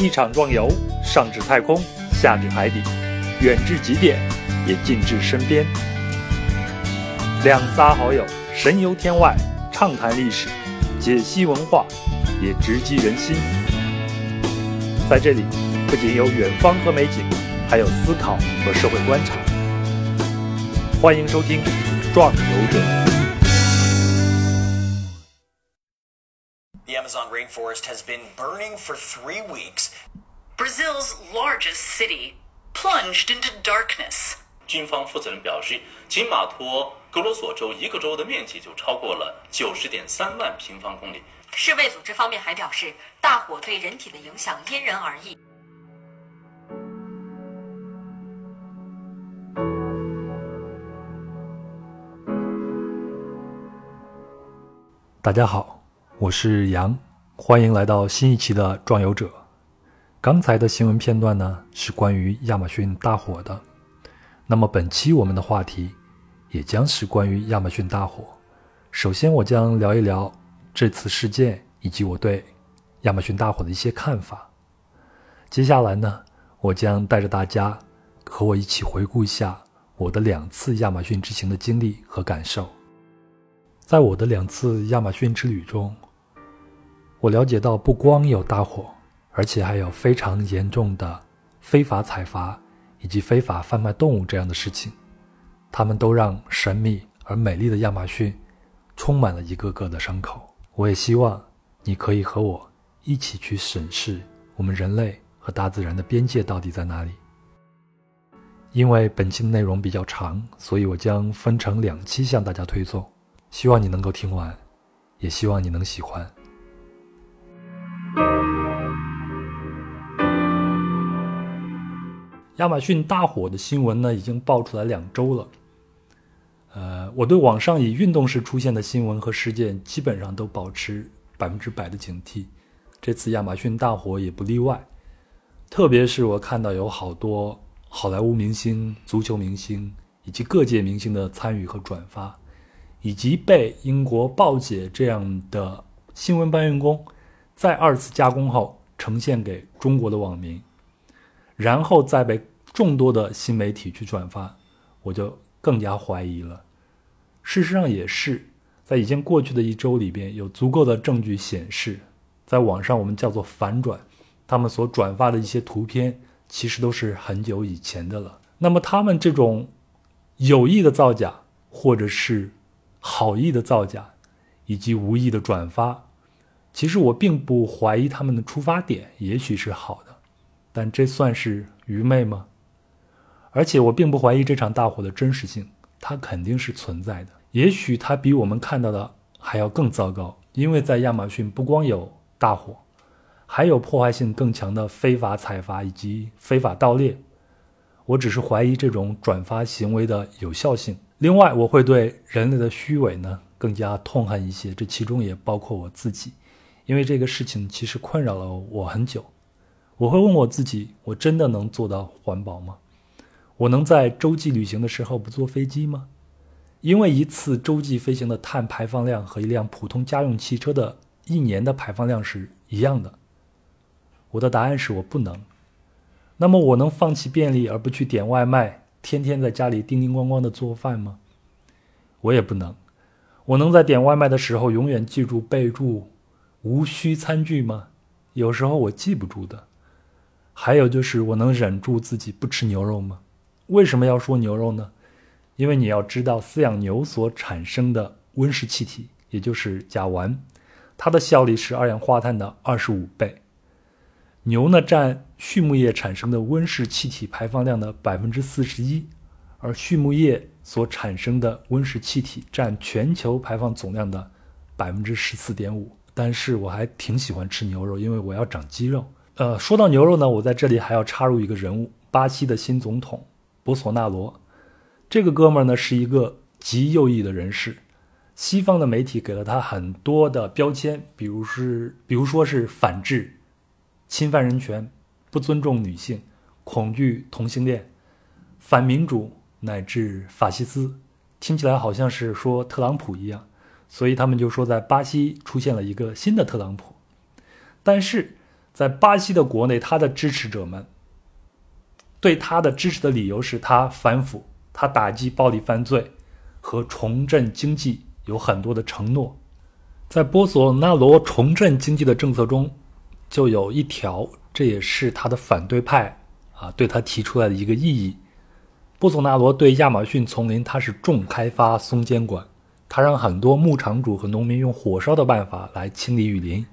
一场壮游，上至太空，下至海底，远至极点，也近至身边。两仨好友神游天外，畅谈历史，解析文化，也直击人心。在这里，不仅有远方和美景，还有思考和社会观察。欢迎收听《壮游者》。Rainforest has been burning for three weeks. Brazil's largest city plunged into darkness. 军方负责人表示，仅马托格罗索州一个州的面积就超过了九十点三万平方公里。世卫组织方面还表示，大火对人体的影响因人而异。大家好，我是杨，欢迎来到新一期的《壮游者》。刚才的新闻片段呢是关于亚马逊大火的，那么本期我们的话题也将是关于亚马逊大火。首先，我将聊一聊这次事件以及我对亚马逊大火的一些看法。接下来呢，我将带着大家和我一起回顾一下我的两次亚马逊之行的经历和感受。在我的两次亚马逊之旅中，我了解到不光有大火，而且还有非常严重的非法采伐以及非法贩卖动物这样的事情，它们都让神秘而美丽的亚马逊充满了一个个的伤口。我也希望你可以和我一起去审视我们人类和大自然的边界到底在哪里。因为本期的内容比较长，所以我将分成两期向大家推送。希望你能够听完，也希望你能喜欢。亚马逊大火的新闻呢，已经爆出来两周了。呃，我对网上以运动式出现的新闻和事件，基本上都保持百分之百的警惕。这次亚马逊大火也不例外。特别是我看到有好多好莱坞明星、足球明星以及各界明星的参与和转发。以及被英国报姐这样的新闻搬运工再二次加工后呈现给中国的网民，然后再被众多的新媒体去转发，我就更加怀疑了。事实上也是，在已经过去的一周里边，有足够的证据显示，在网上我们叫做反转，他们所转发的一些图片其实都是很久以前的了。那么他们这种有意的造假，或者是好意的造假，以及无意的转发，其实我并不怀疑他们的出发点，也许是好的，但这算是愚昧吗？而且我并不怀疑这场大火的真实性，它肯定是存在的。也许它比我们看到的还要更糟糕，因为在亚马逊不光有大火，还有破坏性更强的非法采伐以及非法盗猎。我只是怀疑这种转发行为的有效性。另外，我会对人类的虚伪呢更加痛恨一些，这其中也包括我自己，因为这个事情其实困扰了我很久。我会问我自己：我真的能做到环保吗？我能在洲际旅行的时候不坐飞机吗？因为一次洲际飞行的碳排放量和一辆普通家用汽车的一年的排放量是一样的。我的答案是我不能。那么，我能放弃便利而不去点外卖？天天在家里叮叮咣咣的做饭吗？我也不能。我能在点外卖的时候永远记住备注“无需餐具”吗？有时候我记不住的。还有就是，我能忍住自己不吃牛肉吗？为什么要说牛肉呢？因为你要知道，饲养牛所产生的温室气体，也就是甲烷，它的效力是二氧化碳的二十五倍。牛呢占畜牧业产生的温室气体排放量的百分之四十一，而畜牧业所产生的温室气体占全球排放总量的百分之十四点五。但是我还挺喜欢吃牛肉，因为我要长肌肉。呃，说到牛肉呢，我在这里还要插入一个人物：巴西的新总统博索纳罗。这个哥们儿呢是一个极右翼的人士，西方的媒体给了他很多的标签，比如是，比如说是反制。侵犯人权、不尊重女性、恐惧同性恋、反民主乃至法西斯，听起来好像是说特朗普一样，所以他们就说在巴西出现了一个新的特朗普。但是在巴西的国内，他的支持者们对他的支持的理由是他反腐，他打击暴力犯罪和重振经济有很多的承诺。在波索纳罗重振经济的政策中，就有一条，这也是他的反对派啊对他提出来的一个异议。波索纳罗对亚马逊丛林，他是重开发、松监管，他让很多牧场主和农民用火烧的办法来清理雨林。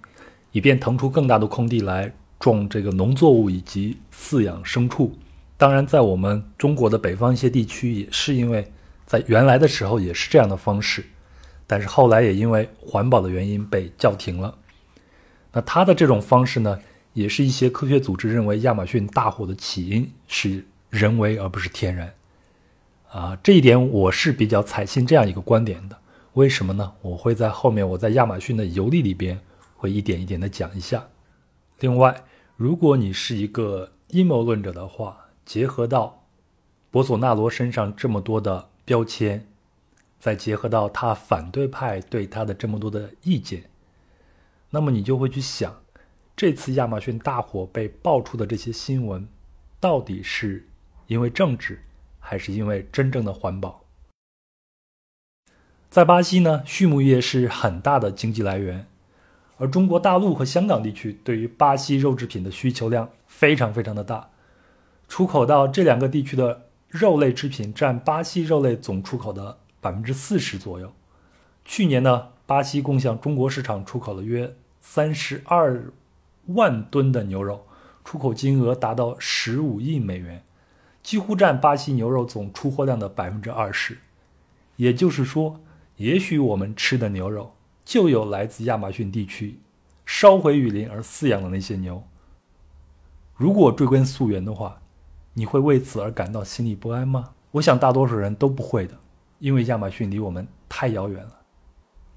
以便腾出更大的空地来种这个农作物以及饲养牲畜。当然，在我们中国的北方一些地区，也是因为在原来的时候也是这样的方式，但是后来也因为环保的原因被叫停了。那他的这种方式呢，也是一些科学组织认为亚马逊大火的起因是人为而不是天然。啊，这一点我是比较采信这样一个观点的。为什么呢？我会在后面我在亚马逊的游历里边。会一点一点的讲一下。另外，如果你是一个阴谋论者的话，结合到博索纳罗身上这么多的标签，再结合到他反对派对他的这么多的意见，那么你就会去想，这次亚马逊大火被爆出的这些新闻，到底是因为政治，还是因为真正的环保？在巴西呢，畜牧业是很大的经济来源。而中国大陆和香港地区对于巴西肉制品的需求量非常非常的大，出口到这两个地区的肉类制品占巴西肉类总出口的百分之四十左右。去年呢，巴西共向中国市场出口了约三十二万吨的牛肉，出口金额达到十五亿美元，几乎占巴西牛肉总出货量的百分之二十。也就是说，也许我们吃的牛肉。就有来自亚马逊地区烧毁雨林而饲养的那些牛。如果追根溯源的话，你会为此而感到心里不安吗？我想大多数人都不会的，因为亚马逊离我们太遥远了。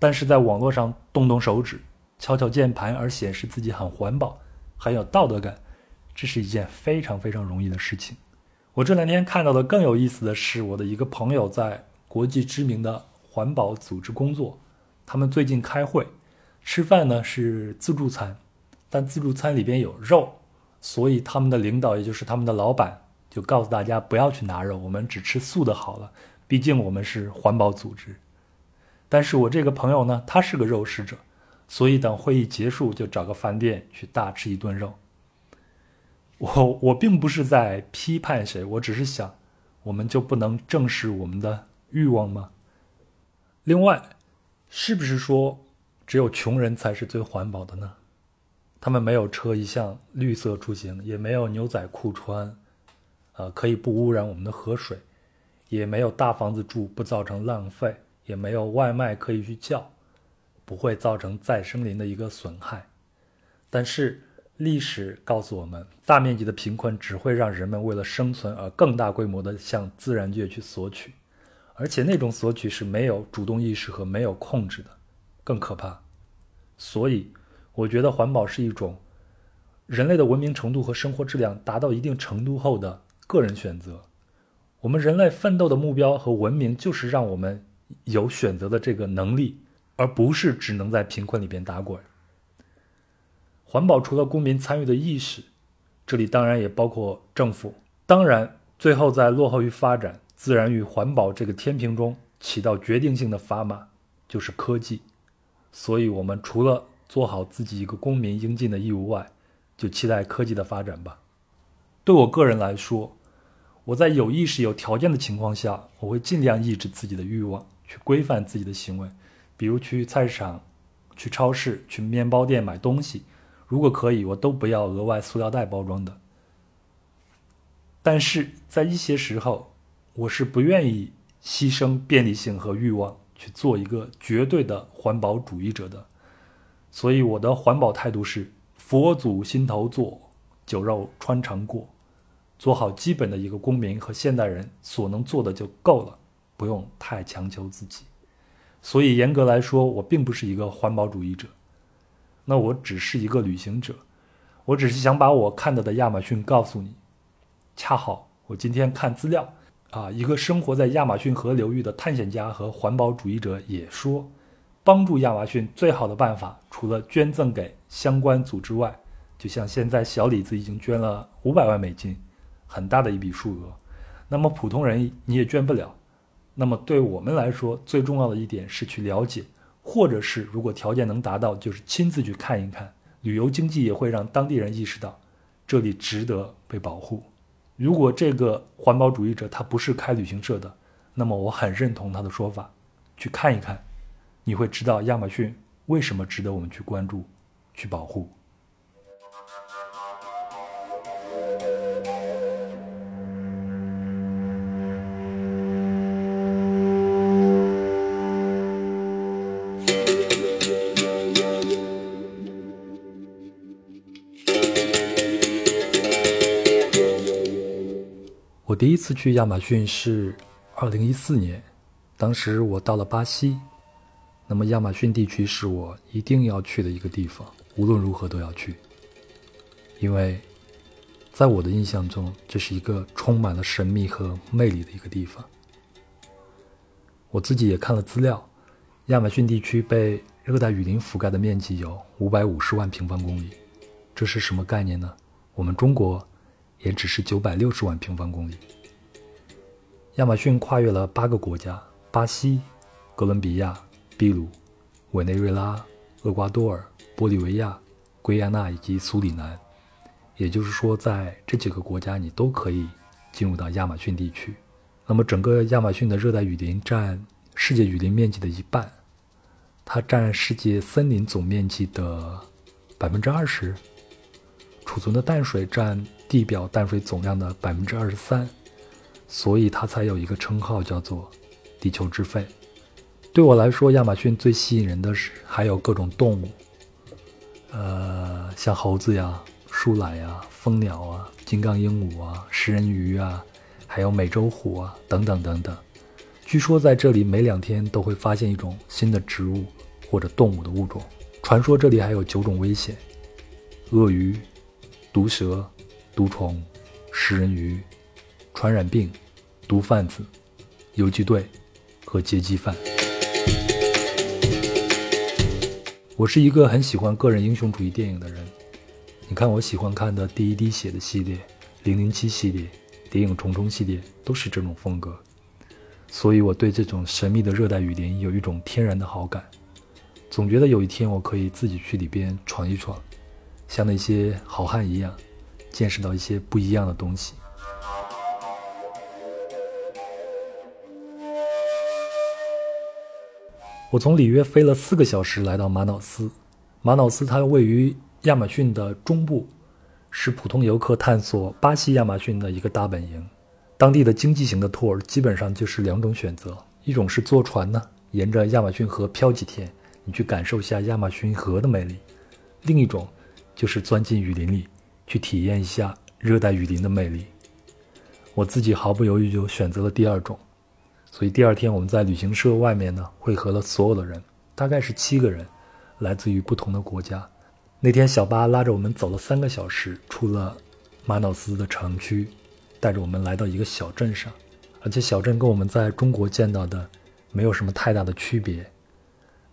但是在网络上动动手指、敲敲键盘而显示自己很环保、很有道德感，这是一件非常非常容易的事情。我这两天看到的更有意思的是，我的一个朋友在国际知名的环保组织工作。他们最近开会，吃饭呢是自助餐，但自助餐里边有肉，所以他们的领导，也就是他们的老板，就告诉大家不要去拿肉，我们只吃素的好了。毕竟我们是环保组织。但是我这个朋友呢，他是个肉食者，所以等会议结束就找个饭店去大吃一顿肉。我我并不是在批判谁，我只是想，我们就不能正视我们的欲望吗？另外。是不是说只有穷人才是最环保的呢？他们没有车一项绿色出行，也没有牛仔裤穿，呃，可以不污染我们的河水，也没有大房子住不造成浪费，也没有外卖可以去叫，不会造成再生林的一个损害。但是历史告诉我们，大面积的贫困只会让人们为了生存而更大规模的向自然界去索取。而且那种索取是没有主动意识和没有控制的，更可怕。所以，我觉得环保是一种人类的文明程度和生活质量达到一定程度后的个人选择。我们人类奋斗的目标和文明就是让我们有选择的这个能力，而不是只能在贫困里边打滚。环保除了公民参与的意识，这里当然也包括政府。当然，最后在落后于发展。自然与环保这个天平中起到决定性的砝码就是科技，所以，我们除了做好自己一个公民应尽的义务外，就期待科技的发展吧。对我个人来说，我在有意识、有条件的情况下，我会尽量抑制自己的欲望，去规范自己的行为，比如去菜市场、去超市、去面包店买东西，如果可以，我都不要额外塑料袋包装的。但是在一些时候，我是不愿意牺牲便利性和欲望去做一个绝对的环保主义者的，所以我的环保态度是：佛祖心头坐，酒肉穿肠过，做好基本的一个公民和现代人所能做的就够了，不用太强求自己。所以严格来说，我并不是一个环保主义者，那我只是一个旅行者，我只是想把我看到的亚马逊告诉你。恰好我今天看资料。啊，一个生活在亚马逊河流域的探险家和环保主义者也说，帮助亚马逊最好的办法，除了捐赠给相关组织外，就像现在小李子已经捐了五百万美金，很大的一笔数额。那么普通人你也捐不了。那么对我们来说，最重要的一点是去了解，或者是如果条件能达到，就是亲自去看一看。旅游经济也会让当地人意识到，这里值得被保护。如果这个环保主义者他不是开旅行社的，那么我很认同他的说法，去看一看，你会知道亚马逊为什么值得我们去关注、去保护。第一次去亚马逊是二零一四年，当时我到了巴西。那么亚马逊地区是我一定要去的一个地方，无论如何都要去，因为在我的印象中，这是一个充满了神秘和魅力的一个地方。我自己也看了资料，亚马逊地区被热带雨林覆盖的面积有五百五十万平方公里，这是什么概念呢？我们中国。也只是九百六十万平方公里。亚马逊跨越了八个国家：巴西、哥伦比亚、秘鲁、委内瑞拉、厄瓜多尔、玻利维亚、圭亚那以及苏里南。也就是说，在这几个国家，你都可以进入到亚马逊地区。那么，整个亚马逊的热带雨林占世界雨林面积的一半，它占世界森林总面积的百分之二十。储存的淡水占地表淡水总量的百分之二十三，所以它才有一个称号叫做“地球之肺”。对我来说，亚马逊最吸引人的是还有各种动物，呃，像猴子呀、树懒呀、蜂鸟啊、金刚鹦鹉啊、食人鱼啊，还有美洲虎啊等等等等。据说在这里每两天都会发现一种新的植物或者动物的物种。传说这里还有九种危险：鳄鱼。毒蛇、毒虫、食人鱼、传染病、毒贩子、游击队和劫机犯。我是一个很喜欢个人英雄主义电影的人。你看，我喜欢看的《第一滴血》的系列、《零零七》系列、《谍影重重》系列都是这种风格，所以我对这种神秘的热带雨林有一种天然的好感。总觉得有一天我可以自己去里边闯一闯。像那些好汉一样，见识到一些不一样的东西。我从里约飞了四个小时来到马瑙斯。马瑙斯它位于亚马逊的中部，是普通游客探索巴西亚马逊的一个大本营。当地的经济型的 tour 基本上就是两种选择：一种是坐船呢，沿着亚马逊河漂几天，你去感受一下亚马逊河的美丽；另一种。就是钻进雨林里，去体验一下热带雨林的魅力。我自己毫不犹豫就选择了第二种，所以第二天我们在旅行社外面呢汇合了所有的人，大概是七个人，来自于不同的国家。那天小巴拉着我们走了三个小时，出了马瑙斯的城区，带着我们来到一个小镇上，而且小镇跟我们在中国见到的没有什么太大的区别，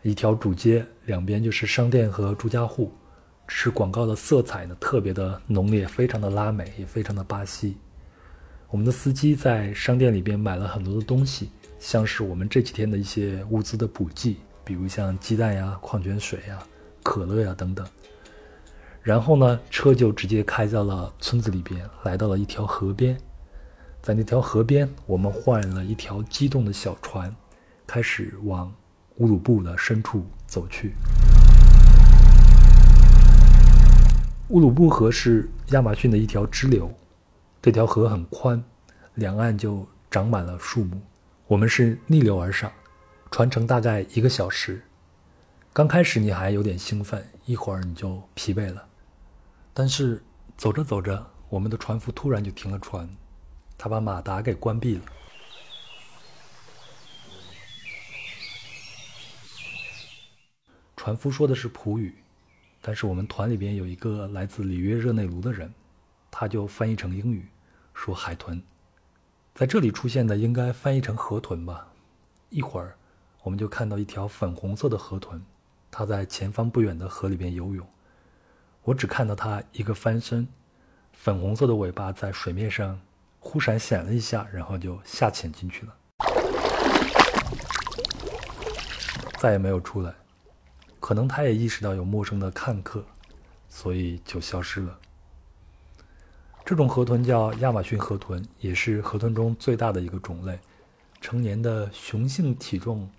一条主街，两边就是商店和住家户。是广告的色彩呢，特别的浓烈，非常的拉美，也非常的巴西。我们的司机在商店里边买了很多的东西，像是我们这几天的一些物资的补给，比如像鸡蛋呀、矿泉水呀、可乐呀等等。然后呢，车就直接开到了村子里边，来到了一条河边。在那条河边，我们换了一条机动的小船，开始往乌鲁布的深处走去。乌鲁布河是亚马逊的一条支流，这条河很宽，两岸就长满了树木。我们是逆流而上，船程大概一个小时。刚开始你还有点兴奋，一会儿你就疲惫了。但是走着走着，我们的船夫突然就停了船，他把马达给关闭了。船夫说的是普语。但是我们团里边有一个来自里约热内卢的人，他就翻译成英语，说海豚，在这里出现的应该翻译成河豚吧。一会儿，我们就看到一条粉红色的河豚，它在前方不远的河里边游泳。我只看到它一个翻身，粉红色的尾巴在水面上忽闪显了一下，然后就下潜进去了，再也没有出来。可能它也意识到有陌生的看客，所以就消失了。这种河豚叫亚马逊河豚，也是河豚中最大的一个种类。成年的雄性体重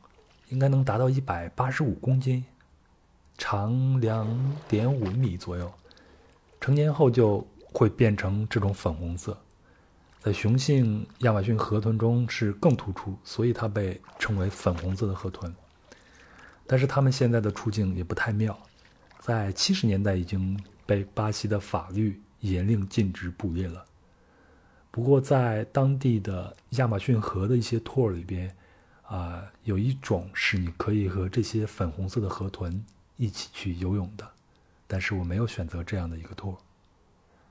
应该能达到一百八十五公斤，长两点五米左右。成年后就会变成这种粉红色，在雄性亚马逊河豚中是更突出，所以它被称为粉红色的河豚。但是他们现在的处境也不太妙，在七十年代已经被巴西的法律严令禁止捕猎了。不过，在当地的亚马逊河的一些 tour 里边，啊，有一种是你可以和这些粉红色的河豚一起去游泳的，但是我没有选择这样的一个 tour。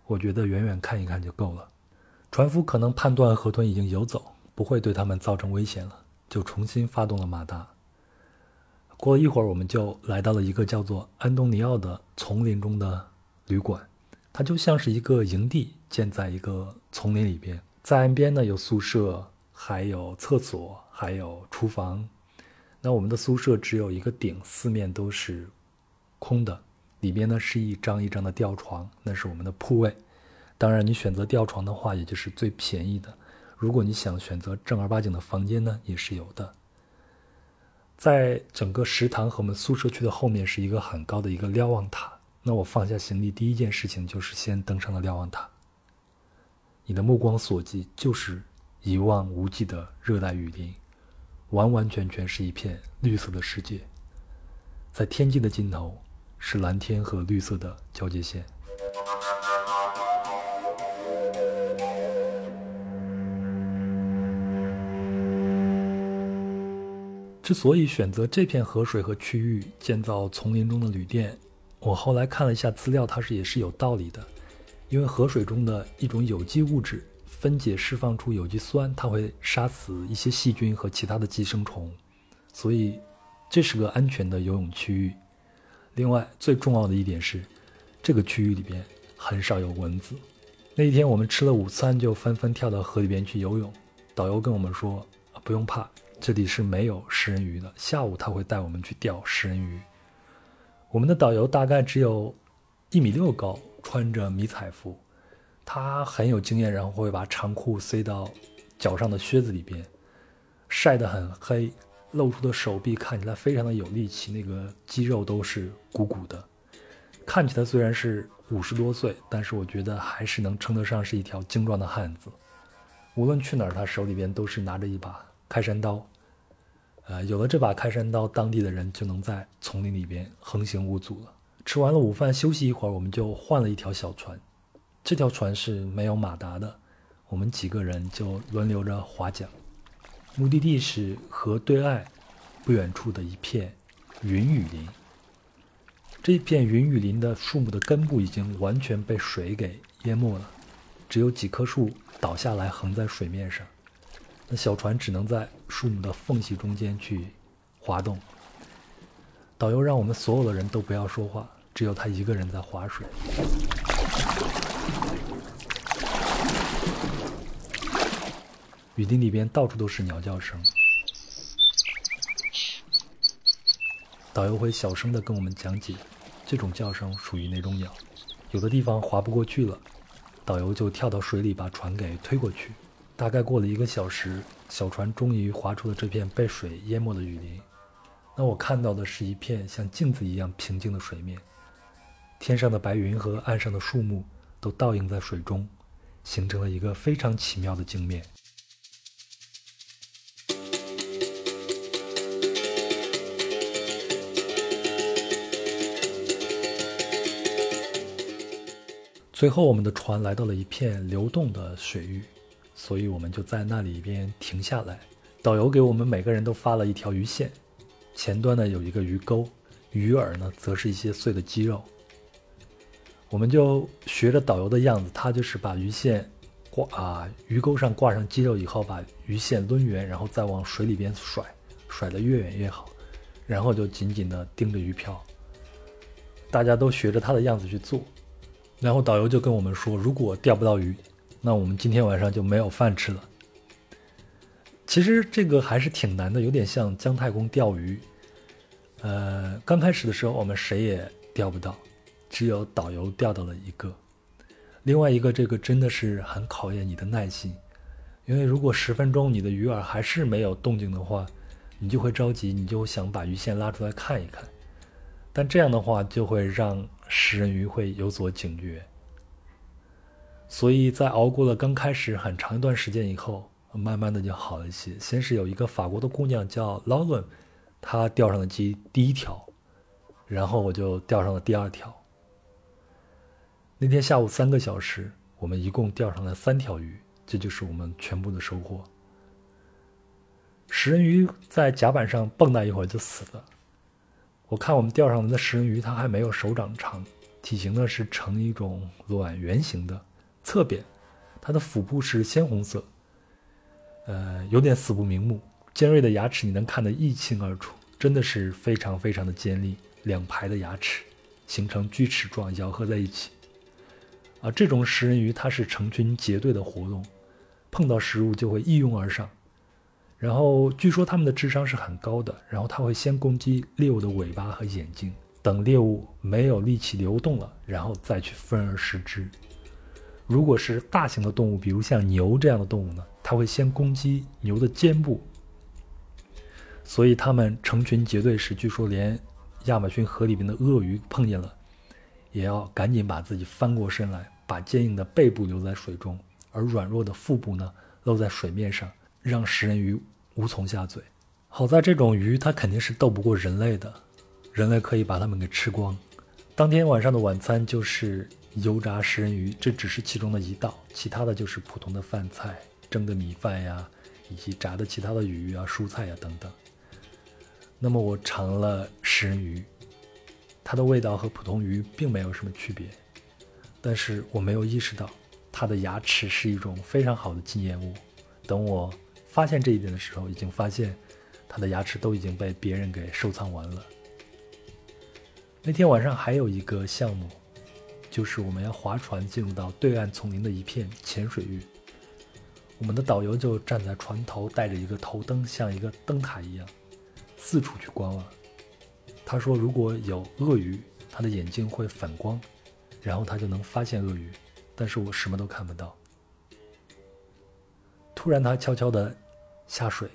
我觉得远远看一看就够了。船夫可能判断河豚已经游走，不会对他们造成危险了，就重新发动了马达。过了一会儿，我们就来到了一个叫做安东尼奥的丛林中的旅馆。它就像是一个营地，建在一个丛林里边。在岸边呢，有宿舍，还有厕所，还有厨房。那我们的宿舍只有一个顶，四面都是空的。里边呢是一张一张的吊床，那是我们的铺位。当然，你选择吊床的话，也就是最便宜的。如果你想选择正儿八经的房间呢，也是有的。在整个食堂和我们宿舍区的后面，是一个很高的一个瞭望塔。那我放下行李，第一件事情就是先登上了瞭望塔。你的目光所及就是一望无际的热带雨林，完完全全是一片绿色的世界。在天际的尽头是蓝天和绿色的交界线。之所以选择这片河水和区域建造丛林中的旅店。我后来看了一下资料，它是也是有道理的，因为河水中的一种有机物质分解释放出有机酸，它会杀死一些细菌和其他的寄生虫，所以这是个安全的游泳区域。另外最重要的一点是，这个区域里边很少有蚊子。那一天我们吃了午餐就纷纷跳到河里边去游泳，导游跟我们说不用怕，这里是没有食人鱼的，下午他会带我们去钓食人鱼。我们的导游大概只有一米六高，穿着迷彩服，他很有经验，然后会把长裤塞到脚上的靴子里边，晒得很黑，露出的手臂看起来非常的有力气，那个肌肉都是鼓鼓的，看起来虽然是五十多岁，但是我觉得还是能称得上是一条精壮的汉子。无论去哪儿，他手里边都是拿着一把开山刀。呃，有了这把开山刀，当地的人就能在丛林里边横行无阻了。吃完了午饭，休息一会儿，我们就换了一条小船。这条船是没有马达的，我们几个人就轮流着划桨。目的地是河对岸不远处的一片云雨林。这片云雨林的树木的根部已经完全被水给淹没了，只有几棵树倒下来横在水面上。那小船只能在树木的缝隙中间去滑动。导游让我们所有的人都不要说话，只有他一个人在划水。雨林里边到处都是鸟叫声，导游会小声的跟我们讲解，这种叫声属于哪种鸟。有的地方划不过去了，导游就跳到水里把船给推过去。大概过了一个小时，小船终于划出了这片被水淹没的雨林。那我看到的是一片像镜子一样平静的水面，天上的白云和岸上的树木都倒映在水中，形成了一个非常奇妙的镜面。最后，我们的船来到了一片流动的水域。所以我们就在那里边停下来，导游给我们每个人都发了一条鱼线，前端呢有一个鱼钩，鱼饵呢则是一些碎的鸡肉。我们就学着导游的样子，他就是把鱼线挂啊鱼钩上挂上鸡肉以后，把鱼线抡圆，然后再往水里边甩，甩得越远越好，然后就紧紧地盯着鱼漂。大家都学着他的样子去做。然后导游就跟我们说，如果钓不到鱼，那我们今天晚上就没有饭吃了。其实这个还是挺难的，有点像姜太公钓鱼。呃，刚开始的时候我们谁也钓不到，只有导游钓到了一个。另外一个，这个真的是很考验你的耐心，因为如果十分钟你的鱼饵还是没有动静的话，你就会着急，你就想把鱼线拉出来看一看。但这样的话就会让食人鱼会有所警觉。所以在熬过了刚开始很长一段时间以后，慢慢的就好了一些。先是有一个法国的姑娘叫劳伦，她钓上了第第一条，然后我就钓上了第二条。那天下午三个小时，我们一共钓上了三条鱼，这就是我们全部的收获。食人鱼在甲板上蹦跶一会儿就死了。我看我们钓上来的食人鱼，它还没有手掌长，体型呢是呈一种卵圆形的，侧扁，它的腹部是鲜红色，呃，有点死不瞑目，尖锐的牙齿你能看得一清二楚，真的是非常非常的尖利，两排的牙齿形成锯齿状咬合在一起。啊，这种食人鱼它是成群结队的活动，碰到食物就会一拥而上，然后据说它们的智商是很高的，然后它会先攻击猎物的尾巴和眼睛，等猎物没有力气流动了，然后再去分而食之。如果是大型的动物，比如像牛这样的动物呢，它会先攻击牛的肩部。所以它们成群结队时，据说连亚马逊河里面的鳄鱼碰见了。也要赶紧把自己翻过身来，把坚硬的背部留在水中，而软弱的腹部呢露在水面上，让食人鱼无从下嘴。好在这种鱼它肯定是斗不过人类的，人类可以把它们给吃光。当天晚上的晚餐就是油炸食人鱼，这只是其中的一道，其他的就是普通的饭菜，蒸的米饭呀，以及炸的其他的鱼啊、蔬菜呀等等。那么我尝了食人鱼。它的味道和普通鱼并没有什么区别，但是我没有意识到它的牙齿是一种非常好的纪念物。等我发现这一点的时候，已经发现它的牙齿都已经被别人给收藏完了。那天晚上还有一个项目，就是我们要划船进入到对岸丛林的一片浅水域。我们的导游就站在船头，带着一个头灯，像一个灯塔一样，四处去观望。他说：“如果有鳄鱼，他的眼睛会反光，然后他就能发现鳄鱼。但是我什么都看不到。突然，他悄悄地下水，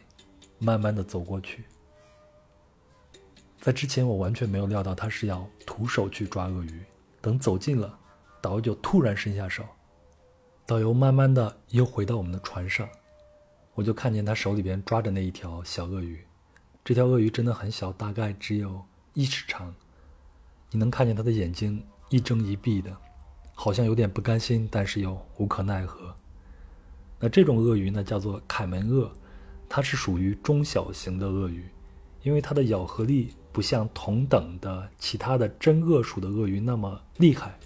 慢慢地走过去。在之前，我完全没有料到他是要徒手去抓鳄鱼。等走近了，导游就突然伸下手。导游慢慢的又回到我们的船上，我就看见他手里边抓着那一条小鳄鱼。这条鳄鱼真的很小，大概只有……一尺长，你能看见它的眼睛一睁一闭的，好像有点不甘心，但是又无可奈何。那这种鳄鱼呢，叫做凯门鳄，它是属于中小型的鳄鱼，因为它的咬合力不像同等的其他的真鳄属的鳄鱼那么厉害，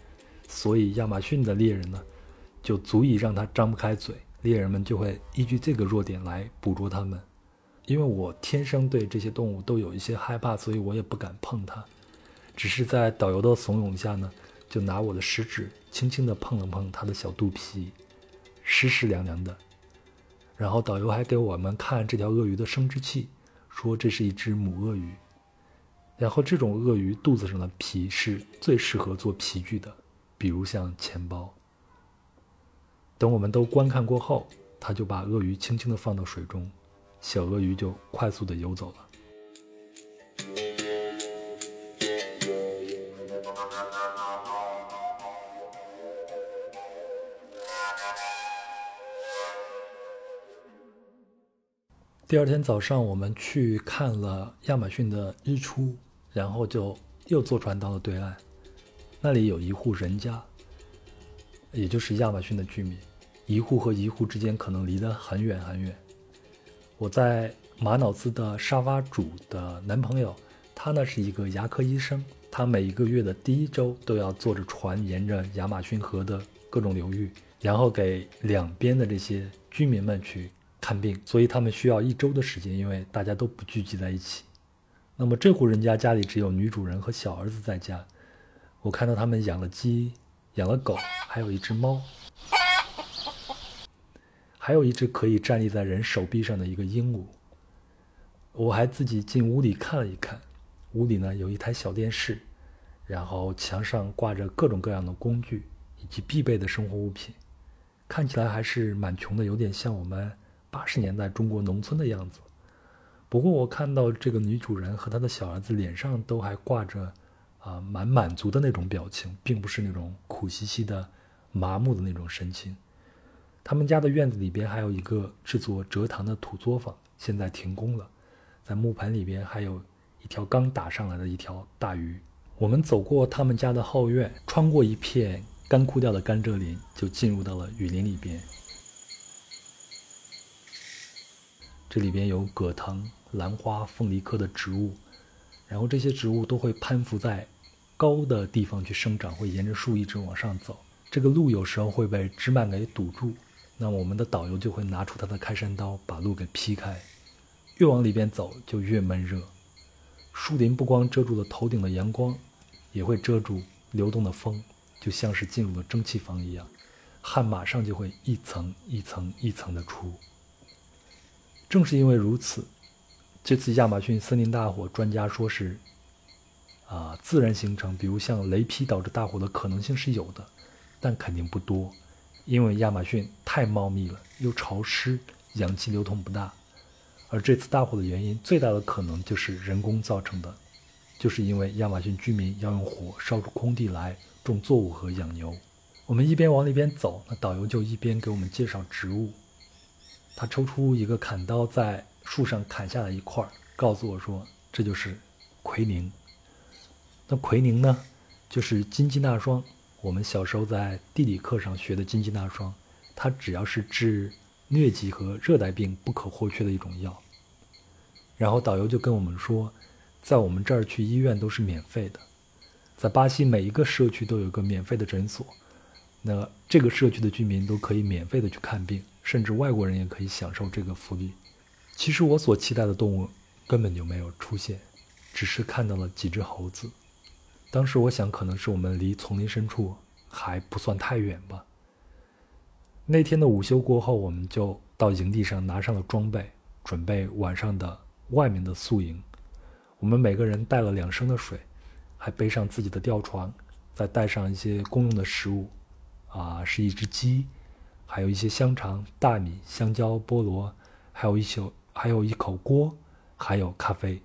所以亚马逊的猎人呢，就足以让它张不开嘴，猎人们就会依据这个弱点来捕捉它们。因为我天生对这些动物都有一些害怕，所以我也不敢碰它。只是在导游的怂恿下呢，就拿我的食指轻轻地碰了碰它的小肚皮，湿湿凉凉的。然后导游还给我们看这条鳄鱼的生殖器，说这是一只母鳄鱼。然后这种鳄鱼肚子上的皮是最适合做皮具的，比如像钱包。等我们都观看过后，他就把鳄鱼轻轻地放到水中。小鳄鱼就快速的游走了。第二天早上，我们去看了亚马逊的日出，然后就又坐船到了对岸。那里有一户人家，也就是亚马逊的居民。一户和一户之间可能离得很远很远。我在马瑙兹的沙发主的男朋友，他呢是一个牙科医生，他每一个月的第一周都要坐着船沿着亚马逊河的各种流域，然后给两边的这些居民们去看病，所以他们需要一周的时间，因为大家都不聚集在一起。那么这户人家家里只有女主人和小儿子在家，我看到他们养了鸡，养了狗，还有一只猫，还有一只可以站立在人手臂上的一个鹦鹉。我还自己进屋里看了一看，屋里呢有一台小电视，然后墙上挂着各种各样的工具以及必备的生活物品，看起来还是蛮穷的，有点像我们八十年代中国农村的样子。不过我看到这个女主人和她的小儿子脸上都还挂着啊蛮满足的那种表情，并不是那种苦兮兮的、麻木的那种神情。他们家的院子里边还有一个制作蔗糖的土作坊，现在停工了。在木盆里边还有一条刚打上来的一条大鱼。我们走过他们家的后院，穿过一片干枯掉的甘蔗林，就进入到了雨林里边。这里边有葛藤、兰花、凤梨科的植物，然后这些植物都会攀附在高的地方去生长，会沿着树一直往上走。这个路有时候会被枝蔓给堵住，那我们的导游就会拿出他的开山刀，把路给劈开。越往里边走就越闷热，树林不光遮住了头顶的阳光，也会遮住流动的风，就像是进入了蒸汽房一样，汗马上就会一层一层一层的出。正是因为如此，这次亚马逊森林大火，专家说是啊自然形成，比如像雷劈导致大火的可能性是有的，但肯定不多，因为亚马逊太茂密了，又潮湿，氧气流通不大。而这次大火的原因最大的可能就是人工造成的，就是因为亚马逊居民要用火烧出空地来种作物和养牛。我们一边往里边走，那导游就一边给我们介绍植物。他抽出一个砍刀，在树上砍下来一块，告诉我说：“这就是奎宁。”那奎宁呢，就是金鸡纳霜。我们小时候在地理课上学的金鸡纳霜，它只要是治。疟疾和热带病不可或缺的一种药。然后导游就跟我们说，在我们这儿去医院都是免费的，在巴西每一个社区都有个免费的诊所，那这个社区的居民都可以免费的去看病，甚至外国人也可以享受这个福利。其实我所期待的动物根本就没有出现，只是看到了几只猴子。当时我想，可能是我们离丛林深处还不算太远吧。那天的午休过后，我们就到营地上拿上了装备，准备晚上的外面的宿营。我们每个人带了两升的水，还背上自己的吊床，再带上一些公用的食物，啊，是一只鸡，还有一些香肠、大米、香蕉、菠萝，还有一宿，还有一口锅，还有咖啡。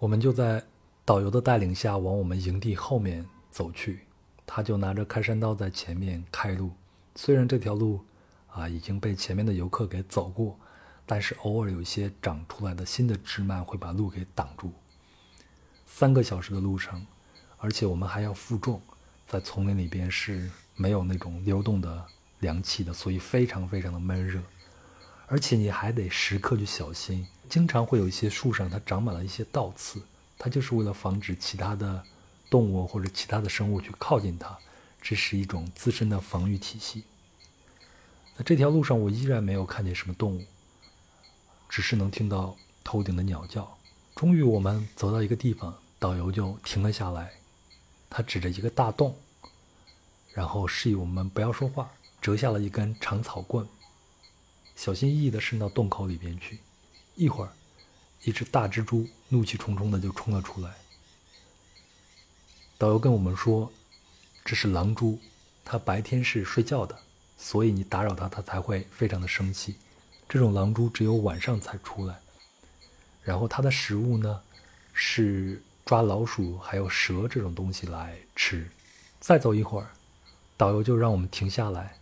我们就在导游的带领下往我们营地后面走去，他就拿着开山刀在前面开路。虽然这条路，啊已经被前面的游客给走过，但是偶尔有一些长出来的新的枝蔓会把路给挡住。三个小时的路程，而且我们还要负重，在丛林里边是没有那种流动的凉气的，所以非常非常的闷热。而且你还得时刻去小心，经常会有一些树上它长满了一些倒刺，它就是为了防止其他的动物或者其他的生物去靠近它。这是一种自身的防御体系。那这条路上，我依然没有看见什么动物，只是能听到头顶的鸟叫。终于，我们走到一个地方，导游就停了下来，他指着一个大洞，然后示意我们不要说话，折下了一根长草棍，小心翼翼地伸到洞口里边去。一会儿，一只大蜘蛛怒气冲冲地就冲了出来。导游跟我们说。这是狼蛛，它白天是睡觉的，所以你打扰它，它才会非常的生气。这种狼蛛只有晚上才出来。然后它的食物呢，是抓老鼠还有蛇这种东西来吃。再走一会儿，导游就让我们停下来，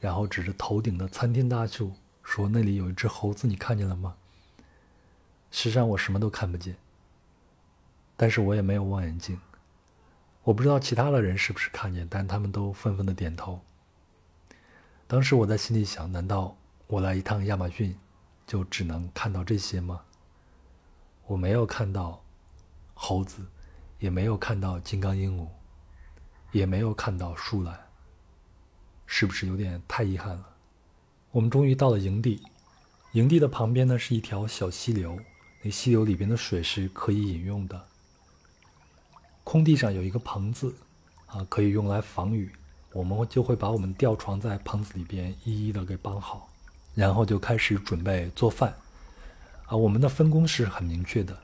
然后指着头顶的参天大树说：“那里有一只猴子，你看见了吗？”实际上我什么都看不见，但是我也没有望远镜。我不知道其他的人是不是看见，但他们都纷纷的点头。当时我在心里想：难道我来一趟亚马逊，就只能看到这些吗？我没有看到猴子，也没有看到金刚鹦鹉，也没有看到树懒，是不是有点太遗憾了？我们终于到了营地，营地的旁边呢是一条小溪流，那溪流里边的水是可以饮用的。空地上有一个棚子，啊，可以用来防雨。我们就会把我们吊床在棚子里边一一的给绑好，然后就开始准备做饭。啊，我们的分工是很明确的，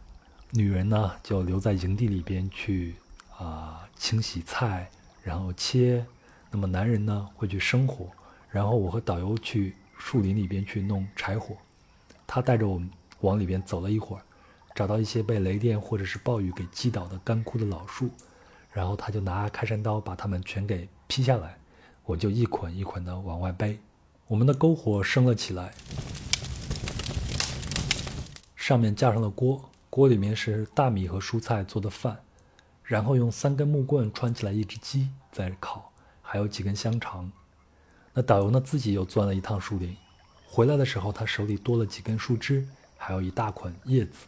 女人呢就留在营地里边去啊清洗菜，然后切；那么男人呢会去生火，然后我和导游去树林里边去弄柴火。他带着我们往里边走了一会儿，找到一些被雷电或者是暴雨给击倒的干枯的老树，然后他就拿开山刀把它们全给劈下来，我就一捆一捆的往外背。我们的篝火升了起来，上面架上了锅，锅里面是大米和蔬菜做的饭，然后用三根木棍穿起来一只鸡在烤，还有几根香肠。导游呢自己又钻了一趟树林。回来的时候，他手里多了几根树枝，还有一大捆叶子。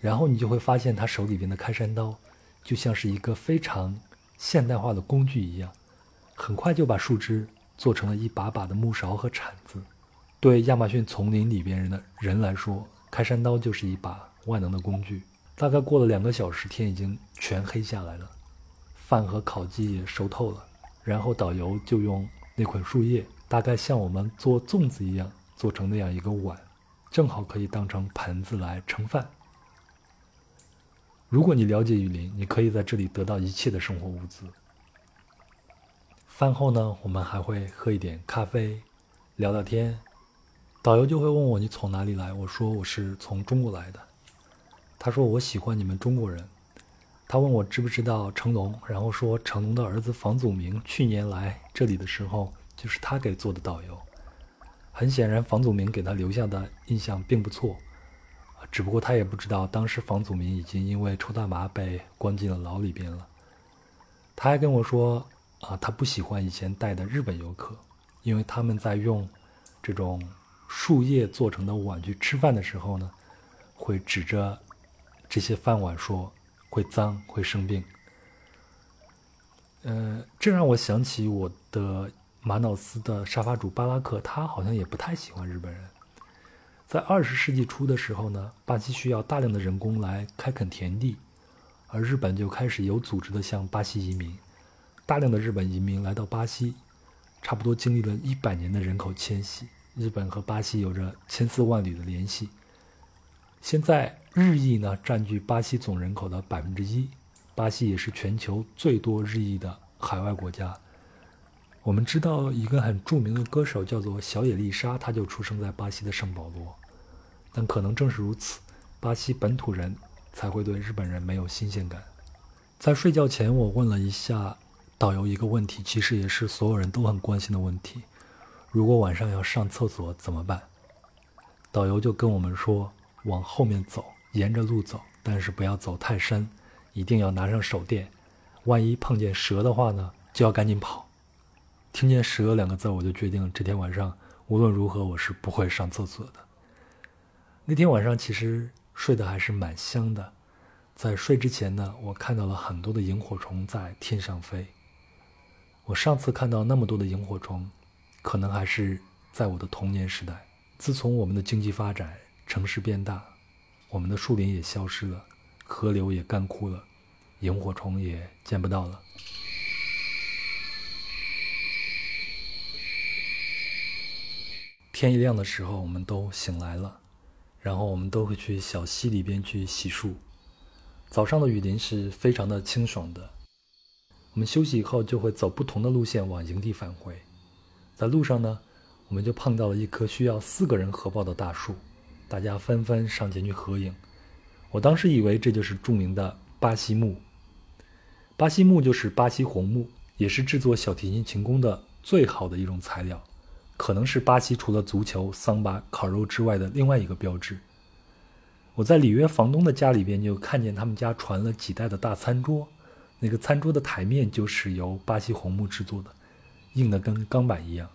然后你就会发现，他手里边的开山刀，就像是一个非常现代化的工具一样，很快就把树枝做成了一把把的木勺和铲子。对亚马逊丛林里边人的人来说，开山刀就是一把万能的工具。大概过了两个小时，天已经全黑下来了，饭和烤鸡也熟透了。然后导游就用那捆树叶。大概像我们做粽子一样，做成那样一个碗，正好可以当成盆子来盛饭。如果你了解雨林，你可以在这里得到一切的生活物资。饭后呢，我们还会喝一点咖啡，聊聊天。导游就会问我你从哪里来，我说我是从中国来的。他说我喜欢你们中国人。他问我知不知道成龙，然后说成龙的儿子房祖名去年来这里的时候。就是他给做的导游，很显然房祖名给他留下的印象并不错，只不过他也不知道当时房祖名已经因为抽大麻被关进了牢里边了。他还跟我说，啊，他不喜欢以前带的日本游客，因为他们在用这种树叶做成的碗去吃饭的时候呢，会指着这些饭碗说会脏会生病。呃，这让我想起我的。马瑙斯的沙发主巴拉克，他好像也不太喜欢日本人。在二十世纪初的时候呢，巴西需要大量的人工来开垦田地，而日本就开始有组织的向巴西移民。大量的日本移民来到巴西，差不多经历了一百年的人口迁徙。日本和巴西有着千丝万缕的联系。现在日裔呢占据巴西总人口的百分之一，巴西也是全球最多日裔的海外国家。我们知道一个很著名的歌手叫做小野丽莎，她就出生在巴西的圣保罗。但可能正是如此，巴西本土人才会对日本人没有新鲜感。在睡觉前，我问了一下导游一个问题，其实也是所有人都很关心的问题：如果晚上要上厕所怎么办？导游就跟我们说，往后面走，沿着路走，但是不要走太深，一定要拿上手电，万一碰见蛇的话呢，就要赶紧跑。听见“蛇”两个字，我就决定这天晚上无论如何我是不会上厕所的。那天晚上其实睡得还是蛮香的，在睡之前呢，我看到了很多的萤火虫在天上飞。我上次看到那么多的萤火虫，可能还是在我的童年时代。自从我们的经济发展，城市变大，我们的树林也消失了，河流也干枯了，萤火虫也见不到了。天一亮的时候，我们都醒来了，然后我们都会去小溪里边去洗漱。早上的雨林是非常的清爽的。我们休息以后就会走不同的路线往营地返回。在路上呢，我们就碰到了一棵需要四个人合抱的大树，大家纷纷上前去合影。我当时以为这就是著名的巴西木。巴西木就是巴西红木，也是制作小提琴琴弓的最好的一种材料。可能是巴西除了足球、桑巴、烤肉之外的另外一个标志。我在里约房东的家里边就看见他们家传了几代的大餐桌，那个餐桌的台面就是由巴西红木制作的，硬的跟钢板一样。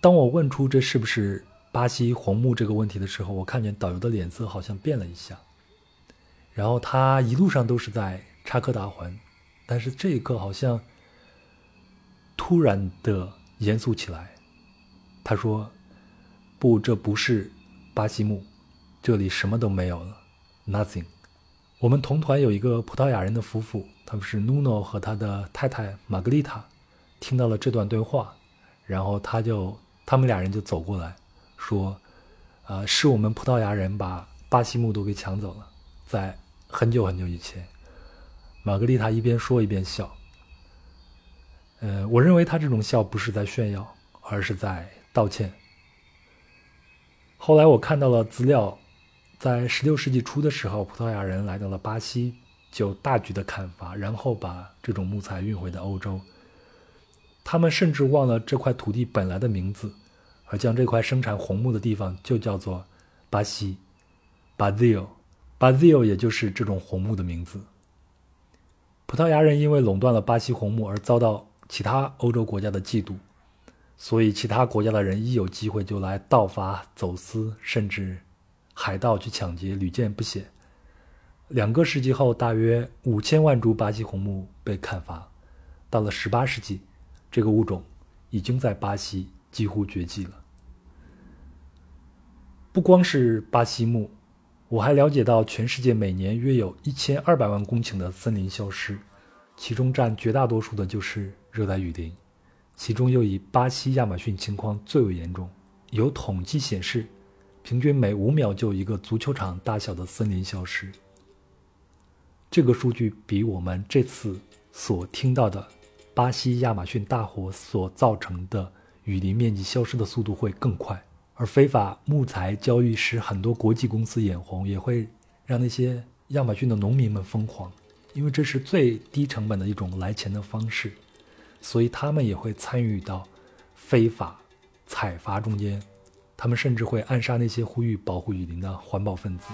当我问出这是不是巴西红木这个问题的时候，我看见导游的脸色好像变了一下，然后他一路上都是在插科打诨，但是这一刻好像突然的严肃起来。他说：“不，这不是巴西木，这里什么都没有了，nothing。我们同团有一个葡萄牙人的夫妇，他们是 Nuno 和他的太太玛格丽塔，听到了这段对话，然后他就他们俩人就走过来，说：“啊，是我们葡萄牙人把巴西木都给抢走了，在很久很久以前。”玛格丽塔一边说一边笑。呃，我认为他这种笑不是在炫耀，而是在道歉。后来我看到了资料，在十六世纪初的时候，葡萄牙人来到了巴西，就大举的砍伐，然后把这种木材运回到欧洲。他们甚至忘了这块土地本来的名字，而将这块生产红木的地方就叫做巴西 （Brazil），Brazil 也就是这种红木的名字。葡萄牙人因为垄断了巴西红木而遭到其他欧洲国家的嫉妒。所以，其他国家的人一有机会就来盗伐、走私，甚至海盗去抢劫，屡见不鲜。两个世纪后，大约五千万株巴西红木被砍伐。到了十八世纪，这个物种已经在巴西几乎绝迹了。不光是巴西木，我还了解到，全世界每年约有一千二百万公顷的森林消失，其中占绝大多数的就是热带雨林。其中又以巴西亚马逊情况最为严重，有统计显示，平均每五秒就一个足球场大小的森林消失。这个数据比我们这次所听到的巴西亚马逊大火所造成的雨林面积消失的速度会更快。而非法木材交易使很多国际公司眼红，也会让那些亚马逊的农民们疯狂，因为这是最低成本的一种来钱的方式。所以他们也会参与到非法采伐中间，他们甚至会暗杀那些呼吁保护雨林的环保分子。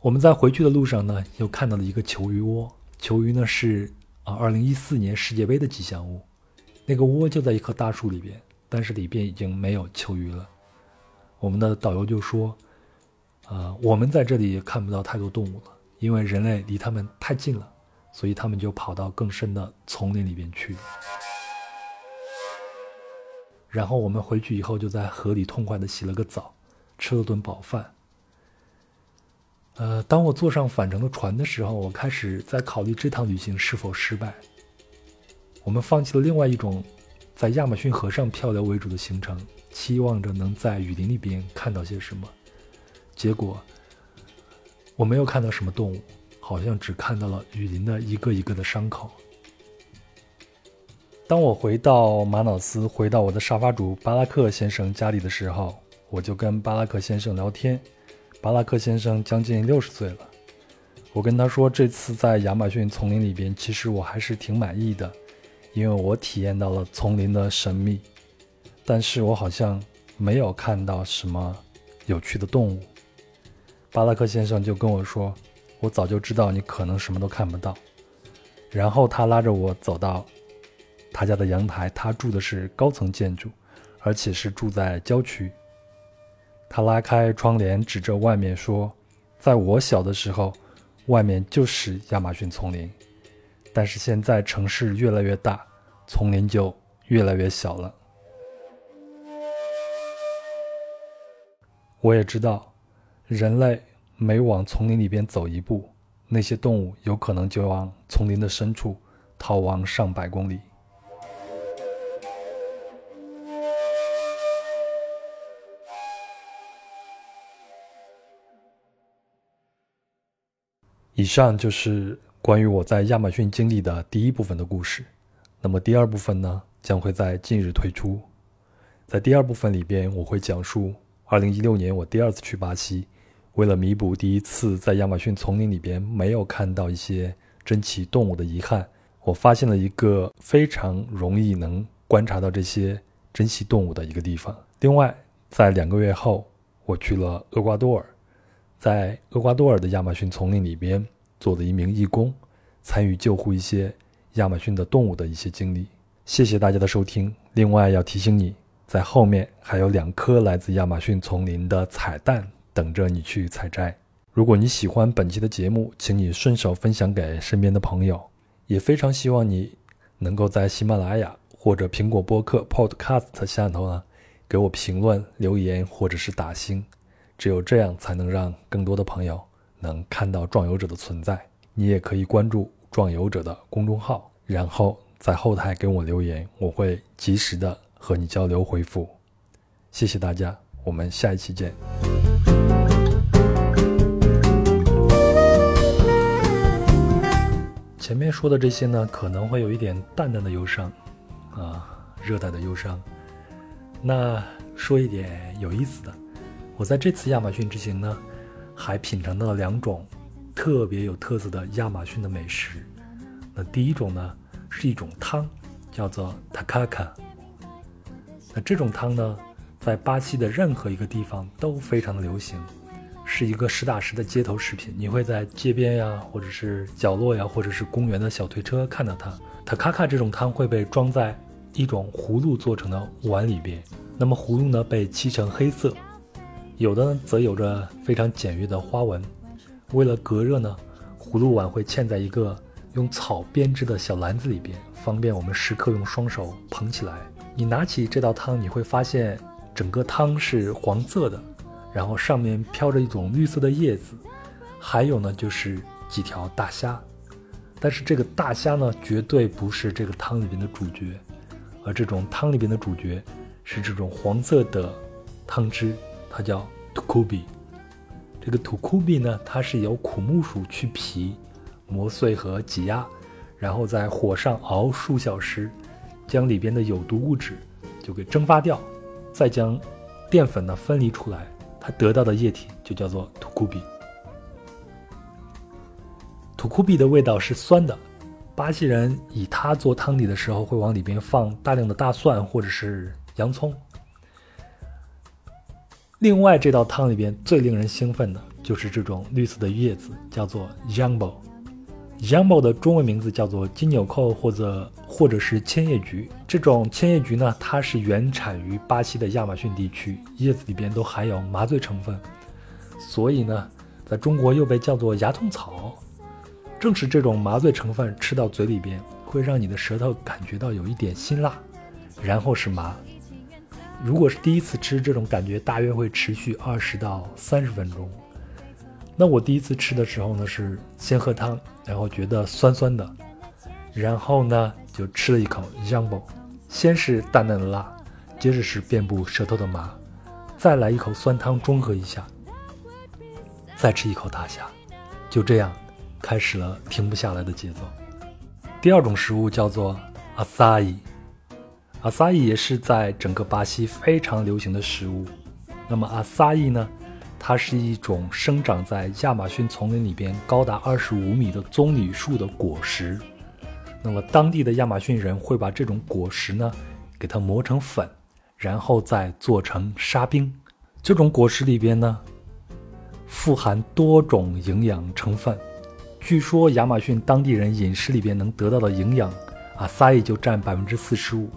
我们在回去的路上呢，又看到了一个球鱼窝。球鱼呢是啊，二零一四年世界杯的吉祥物。那个窝就在一棵大树里边，但是里边已经没有秋鱼了。我们的导游就说：“呃，我们在这里也看不到太多动物了，因为人类离他们太近了。”所以他们就跑到更深的丛林里边去。然后我们回去以后，就在河里痛快的洗了个澡，吃了顿饱饭。呃，当我坐上返程的船的时候，我开始在考虑这趟旅行是否失败。我们放弃了另外一种在亚马逊河上漂流为主的行程，期望着能在雨林里边看到些什么。结果，我没有看到什么动物。好像只看到了雨林的一个一个的伤口。当我回到马瑙斯，回到我的沙发主巴拉克先生家里的时候，我就跟巴拉克先生聊天。巴拉克先生将近六十岁了，我跟他说，这次在亚马逊丛林里边，其实我还是挺满意的，因为我体验到了丛林的神秘，但是我好像没有看到什么有趣的动物。巴拉克先生就跟我说。我早就知道你可能什么都看不到，然后他拉着我走到他家的阳台。他住的是高层建筑，而且是住在郊区。他拉开窗帘，指着外面说：“在我小的时候，外面就是亚马逊丛林，但是现在城市越来越大，丛林就越来越小了。”我也知道，人类。每往丛林里边走一步，那些动物有可能就往丛林的深处逃亡上百公里。以上就是关于我在亚马逊经历的第一部分的故事。那么第二部分呢，将会在近日推出。在第二部分里边，我会讲述2016年我第二次去巴西。为了弥补第一次在亚马逊丛林里边没有看到一些珍奇动物的遗憾，我发现了一个非常容易能观察到这些珍稀动物的一个地方。另外，在两个月后，我去了厄瓜多尔，在厄瓜多尔的亚马逊丛林里边做了一名义工，参与救护一些亚马逊的动物的一些经历。谢谢大家的收听。另外要提醒你，在后面还有两颗来自亚马逊丛林的彩蛋。等着你去采摘。如果你喜欢本期的节目，请你顺手分享给身边的朋友。也非常希望你能够在喜马拉雅或者苹果播客 Podcast 下头呢，给我评论、留言或者是打星。只有这样，才能让更多的朋友能看到壮游者的存在。你也可以关注壮游者的公众号，然后在后台给我留言，我会及时的和你交流回复。谢谢大家，我们下一期见。前面说的这些呢，可能会有一点淡淡的忧伤，啊，热带的忧伤。那说一点有意思的，我在这次亚马逊之行呢，还品尝到了两种特别有特色的亚马逊的美食。那第一种呢，是一种汤，叫做 takaka。那这种汤呢，在巴西的任何一个地方都非常的流行。是一个实打实的街头食品，你会在街边呀，或者是角落呀，或者是公园的小推车看到它。塔卡卡这种汤会被装在一种葫芦做成的碗里边，那么葫芦呢被漆成黑色，有的则有着非常简约的花纹。为了隔热呢，葫芦碗会嵌在一个用草编织的小篮子里边，方便我们时刻用双手捧起来。你拿起这道汤，你会发现整个汤是黄色的。然后上面飘着一种绿色的叶子，还有呢就是几条大虾，但是这个大虾呢绝对不是这个汤里边的主角，而这种汤里边的主角是这种黄色的汤汁，它叫 tukubi。这个 tukubi 呢，它是由苦木薯去皮、磨碎和挤压，然后在火上熬数小时，将里边的有毒物质就给蒸发掉，再将淀粉呢分离出来。它得到的液体就叫做土库比。土库比的味道是酸的，巴西人以它做汤底的时候会往里边放大量的大蒜或者是洋葱。另外，这道汤里边最令人兴奋的就是这种绿色的叶子，叫做 jambo。jambo 的中文名字叫做金纽扣或者或者是千叶菊。这种千叶菊呢，它是原产于巴西的亚马逊地区，叶子里边都含有麻醉成分，所以呢，在中国又被叫做牙痛草。正是这种麻醉成分吃到嘴里边，会让你的舌头感觉到有一点辛辣，然后是麻。如果是第一次吃，这种感觉大约会持续二十到三十分钟。那我第一次吃的时候呢，是先喝汤，然后觉得酸酸的，然后呢就吃了一口 jumbo，先是淡淡的辣，接着是遍布舌头的麻，再来一口酸汤中和一下，再吃一口大虾，就这样开始了停不下来的节奏。第二种食物叫做 asai，阿萨伊也是在整个巴西非常流行的食物。那么阿萨伊呢？它是一种生长在亚马逊丛林里边高达二十五米的棕榈树的果实。那么当地的亚马逊人会把这种果实呢，给它磨成粉，然后再做成沙冰。这种果实里边呢，富含多种营养成分。据说亚马逊当地人饮食里边能得到的营养，阿萨伊就占百分之四十五。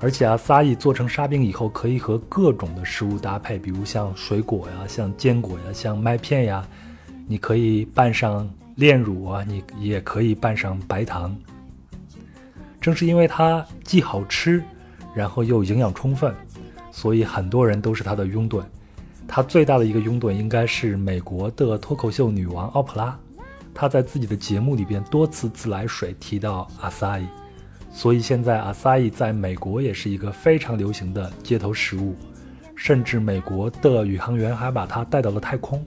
而且啊，撒伊做成沙冰以后，可以和各种的食物搭配，比如像水果呀、像坚果呀、像麦片呀，你可以拌上炼乳啊，你也可以拌上白糖。正是因为它既好吃，然后又营养充分，所以很多人都是它的拥趸。它最大的一个拥趸应该是美国的脱口秀女王奥普拉，她在自己的节目里边多次自来水提到阿萨伊。所以现在阿萨伊在美国也是一个非常流行的街头食物，甚至美国的宇航员还把它带到了太空。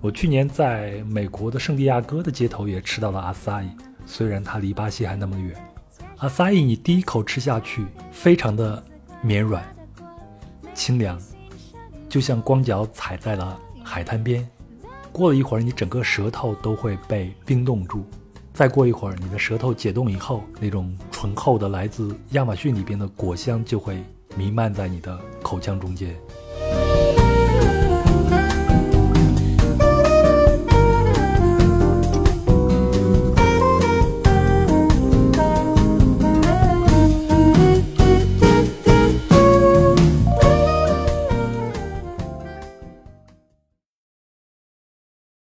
我去年在美国的圣地亚哥的街头也吃到了阿萨伊，虽然它离巴西还那么远。阿萨伊你第一口吃下去，非常的绵软、清凉，就像光脚踩在了海滩边。过了一会儿，你整个舌头都会被冰冻住。再过一会儿，你的舌头解冻以后，那种醇厚的来自亚马逊里边的果香就会弥漫在你的口腔中间。